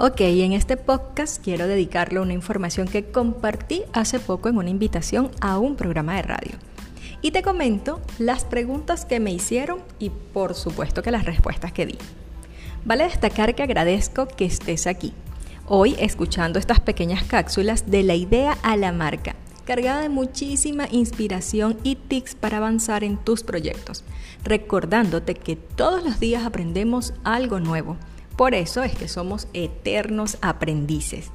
Ok, en este podcast quiero dedicarle una información que compartí hace poco en una invitación a un programa de radio. Y te comento las preguntas que me hicieron y por supuesto que las respuestas que di. Vale destacar que agradezco que estés aquí, hoy escuchando estas pequeñas cápsulas de la idea a la marca, cargada de muchísima inspiración y tips para avanzar en tus proyectos, recordándote que todos los días aprendemos algo nuevo por eso es que somos eternos aprendices.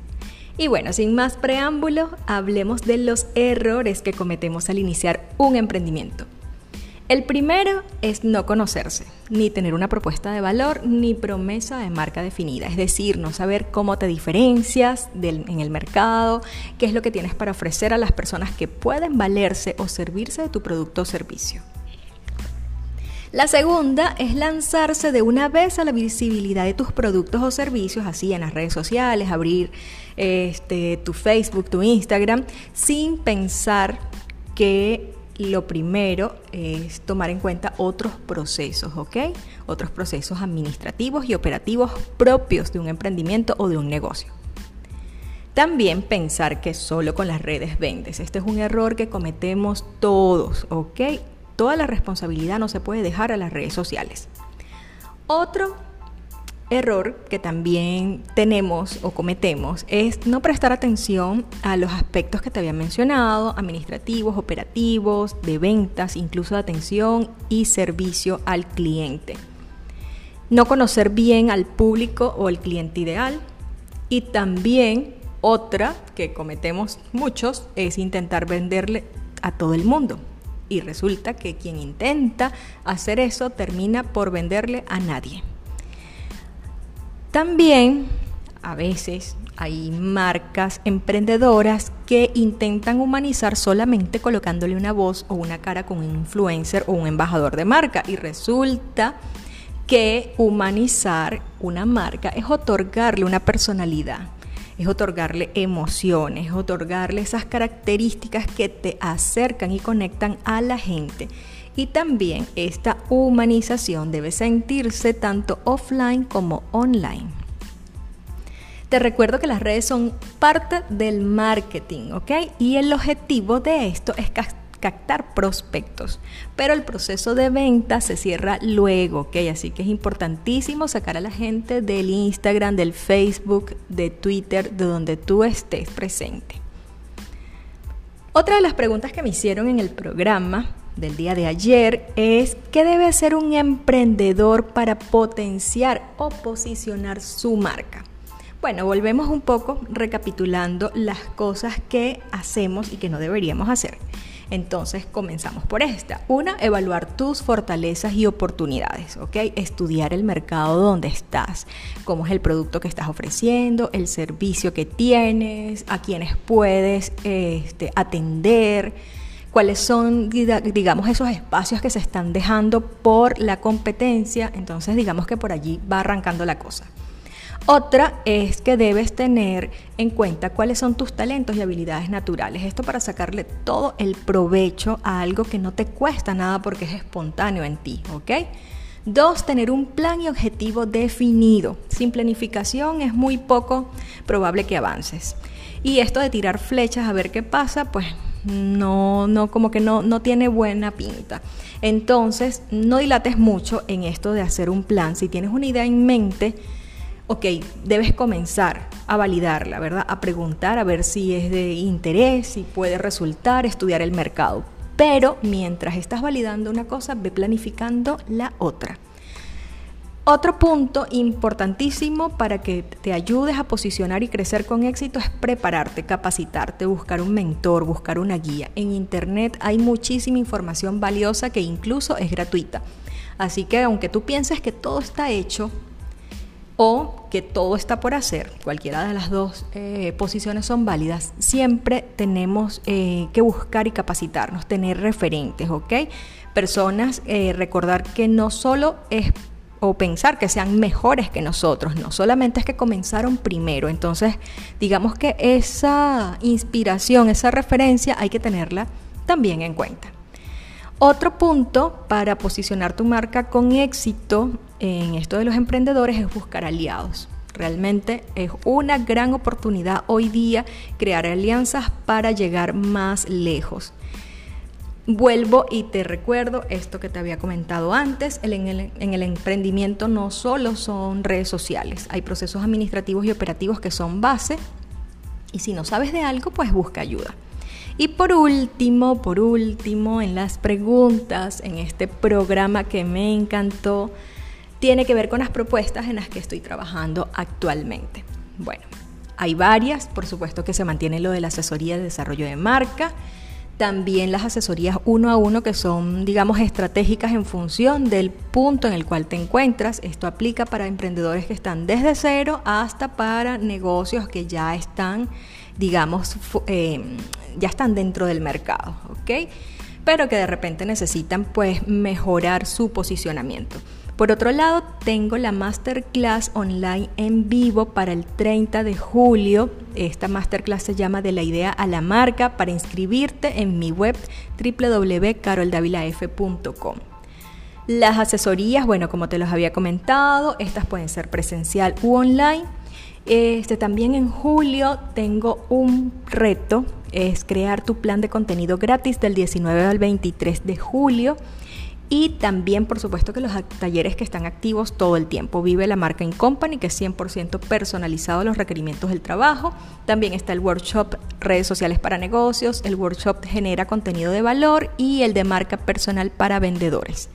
Y bueno, sin más preámbulo, hablemos de los errores que cometemos al iniciar un emprendimiento. El primero es no conocerse, ni tener una propuesta de valor, ni promesa de marca definida, es decir, no saber cómo te diferencias en el mercado, qué es lo que tienes para ofrecer a las personas que pueden valerse o servirse de tu producto o servicio. La segunda es lanzarse de una vez a la visibilidad de tus productos o servicios, así en las redes sociales, abrir este, tu Facebook, tu Instagram, sin pensar que lo primero es tomar en cuenta otros procesos, ¿ok? Otros procesos administrativos y operativos propios de un emprendimiento o de un negocio. También pensar que solo con las redes vendes. Este es un error que cometemos todos, ¿ok? Toda la responsabilidad no se puede dejar a las redes sociales. Otro error que también tenemos o cometemos es no prestar atención a los aspectos que te había mencionado, administrativos, operativos, de ventas, incluso de atención y servicio al cliente. No conocer bien al público o el cliente ideal. Y también otra que cometemos muchos es intentar venderle a todo el mundo. Y resulta que quien intenta hacer eso termina por venderle a nadie. También a veces hay marcas emprendedoras que intentan humanizar solamente colocándole una voz o una cara con un influencer o un embajador de marca y resulta que humanizar una marca es otorgarle una personalidad es otorgarle emociones, otorgarle esas características que te acercan y conectan a la gente. Y también esta humanización debe sentirse tanto offline como online. Te recuerdo que las redes son parte del marketing, ¿ok? Y el objetivo de esto es captar prospectos, pero el proceso de venta se cierra luego, ¿ok? Así que es importantísimo sacar a la gente del Instagram, del Facebook, de Twitter, de donde tú estés presente. Otra de las preguntas que me hicieron en el programa del día de ayer es ¿qué debe hacer un emprendedor para potenciar o posicionar su marca? Bueno, volvemos un poco recapitulando las cosas que hacemos y que no deberíamos hacer. Entonces comenzamos por esta. Una, evaluar tus fortalezas y oportunidades, ¿ok? Estudiar el mercado donde estás, cómo es el producto que estás ofreciendo, el servicio que tienes, a quienes puedes este, atender cuáles son, digamos, esos espacios que se están dejando por la competencia. Entonces, digamos que por allí va arrancando la cosa. Otra es que debes tener en cuenta cuáles son tus talentos y habilidades naturales. Esto para sacarle todo el provecho a algo que no te cuesta nada porque es espontáneo en ti, ¿ok? Dos, tener un plan y objetivo definido. Sin planificación es muy poco probable que avances. Y esto de tirar flechas a ver qué pasa, pues no, no, como que no, no tiene buena pinta. Entonces, no dilates mucho en esto de hacer un plan. Si tienes una idea en mente, ok, debes comenzar a validarla, ¿verdad? A preguntar a ver si es de interés, si puede resultar, estudiar el mercado. Pero mientras estás validando una cosa, ve planificando la otra. Otro punto importantísimo para que te ayudes a posicionar y crecer con éxito es prepararte, capacitarte, buscar un mentor, buscar una guía. En Internet hay muchísima información valiosa que incluso es gratuita. Así que aunque tú pienses que todo está hecho, o que todo está por hacer, cualquiera de las dos eh, posiciones son válidas, siempre tenemos eh, que buscar y capacitarnos, tener referentes, ¿ok? Personas, eh, recordar que no solo es o pensar que sean mejores que nosotros, no solamente es que comenzaron primero, entonces digamos que esa inspiración, esa referencia hay que tenerla también en cuenta. Otro punto para posicionar tu marca con éxito en esto de los emprendedores es buscar aliados. Realmente es una gran oportunidad hoy día crear alianzas para llegar más lejos. Vuelvo y te recuerdo esto que te había comentado antes, en, el, en, el, emprendimiento no solo son redes sociales, hay procesos administrativos y operativos que son base y si no sabes de algo, pues busca ayuda. Y por último, por último, en las preguntas, en este programa que me encantó, tiene que ver con las propuestas en las que estoy trabajando actualmente. Bueno, hay varias, por supuesto que se mantiene lo de la asesoría de desarrollo de marca, también las asesorías uno a uno que son, digamos, estratégicas en función del punto en el cual te encuentras. Esto aplica para emprendedores que están desde cero hasta para negocios que ya están, digamos, eh, ya están dentro del mercado, ¿ok? Pero que de repente necesitan pues mejorar su posicionamiento. Por otro lado, tengo la masterclass online en vivo para el 30 de julio. Esta masterclass se llama De la idea a la marca para inscribirte en mi web www.caroldavilaf.com. Las asesorías, bueno, como te los había comentado, estas pueden ser presencial u online. Este, también en julio tengo un reto, es crear tu plan de contenido gratis del 19 al 23 de julio. Y también, por supuesto, que los talleres que están activos todo el tiempo. Vive la marca In Company, que es 100% personalizado a los requerimientos del trabajo. También está el workshop Redes Sociales para Negocios, el workshop Genera Contenido de Valor y el de Marca Personal para Vendedores.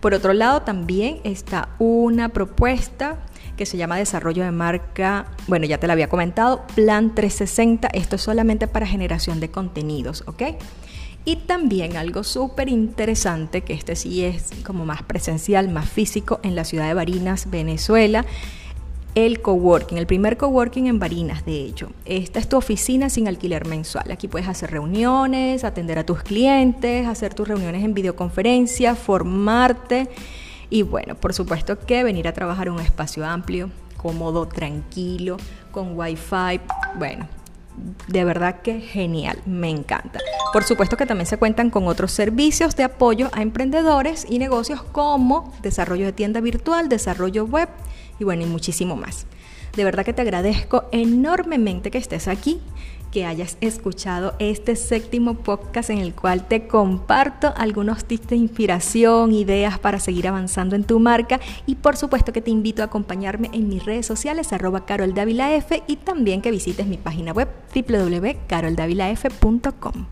Por otro lado, también está una propuesta que se llama Desarrollo de Marca, bueno, ya te la había comentado, Plan 360, esto es solamente para generación de contenidos, ¿ok? Y también algo súper interesante, que este sí es como más presencial, más físico, en la ciudad de Barinas, Venezuela, el coworking, el primer coworking en Barinas, de hecho. Esta es tu oficina sin alquiler mensual. Aquí puedes hacer reuniones, atender a tus clientes, hacer tus reuniones en videoconferencia, formarte y bueno, por supuesto que venir a trabajar en un espacio amplio, cómodo, tranquilo, con wifi, bueno, de verdad que genial, me encanta. Por supuesto que también se cuentan con otros servicios de apoyo a emprendedores y negocios como desarrollo de tienda virtual, desarrollo web y bueno, y muchísimo más. De verdad que te agradezco enormemente que estés aquí que hayas escuchado este séptimo podcast en el cual te comparto algunos tips de inspiración, ideas para seguir avanzando en tu marca y por supuesto que te invito a acompañarme en mis redes sociales arroba caroldavilaf y también que visites mi página web www.caroldavilaf.com.